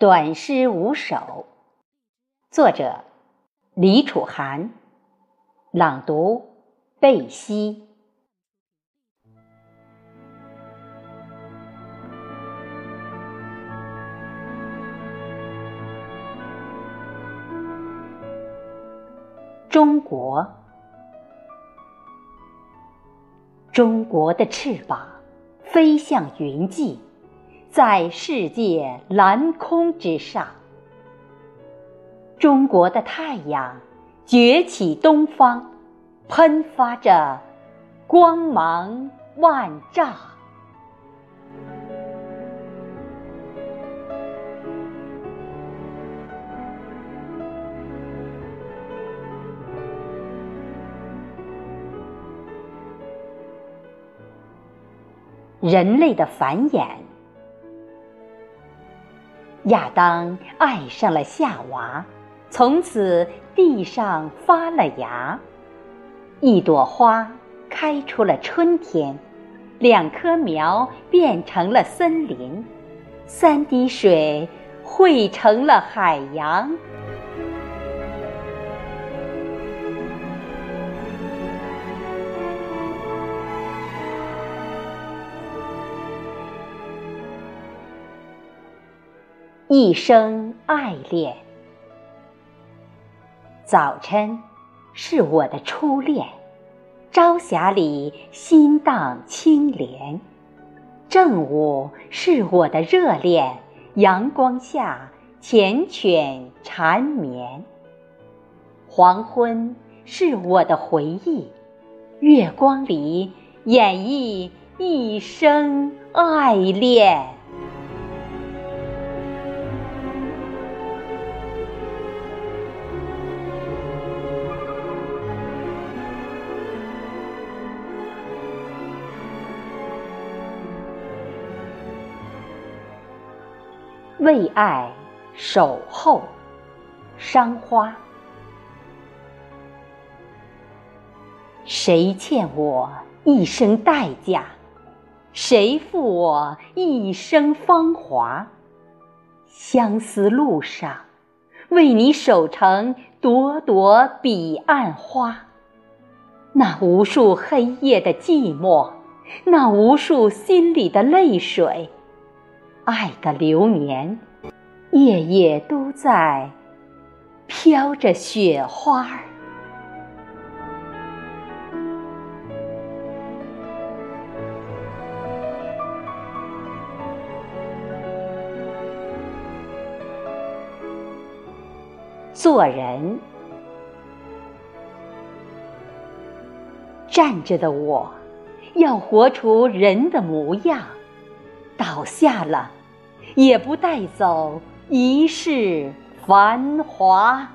短诗五首，作者李楚涵，朗读贝西。中国，中国的翅膀飞向云际。在世界蓝空之上，中国的太阳崛起东方，喷发着光芒万丈。人类的繁衍。亚当爱上了夏娃，从此地上发了芽。一朵花开出了春天，两棵苗变成了森林，三滴水汇成了海洋。一生爱恋，早晨是我的初恋，朝霞里心荡清涟；正午是我的热恋，阳光下缱绻缠绵；黄昏是我的回忆，月光里演绎一生爱恋。为爱守候，伤花。谁欠我一生代价？谁负我一生芳华？相思路上，为你守成朵朵彼岸花。那无数黑夜的寂寞，那无数心里的泪水。爱的流年，夜夜都在飘着雪花儿。做人，站着的我，要活出人的模样；倒下了。也不带走一世繁华。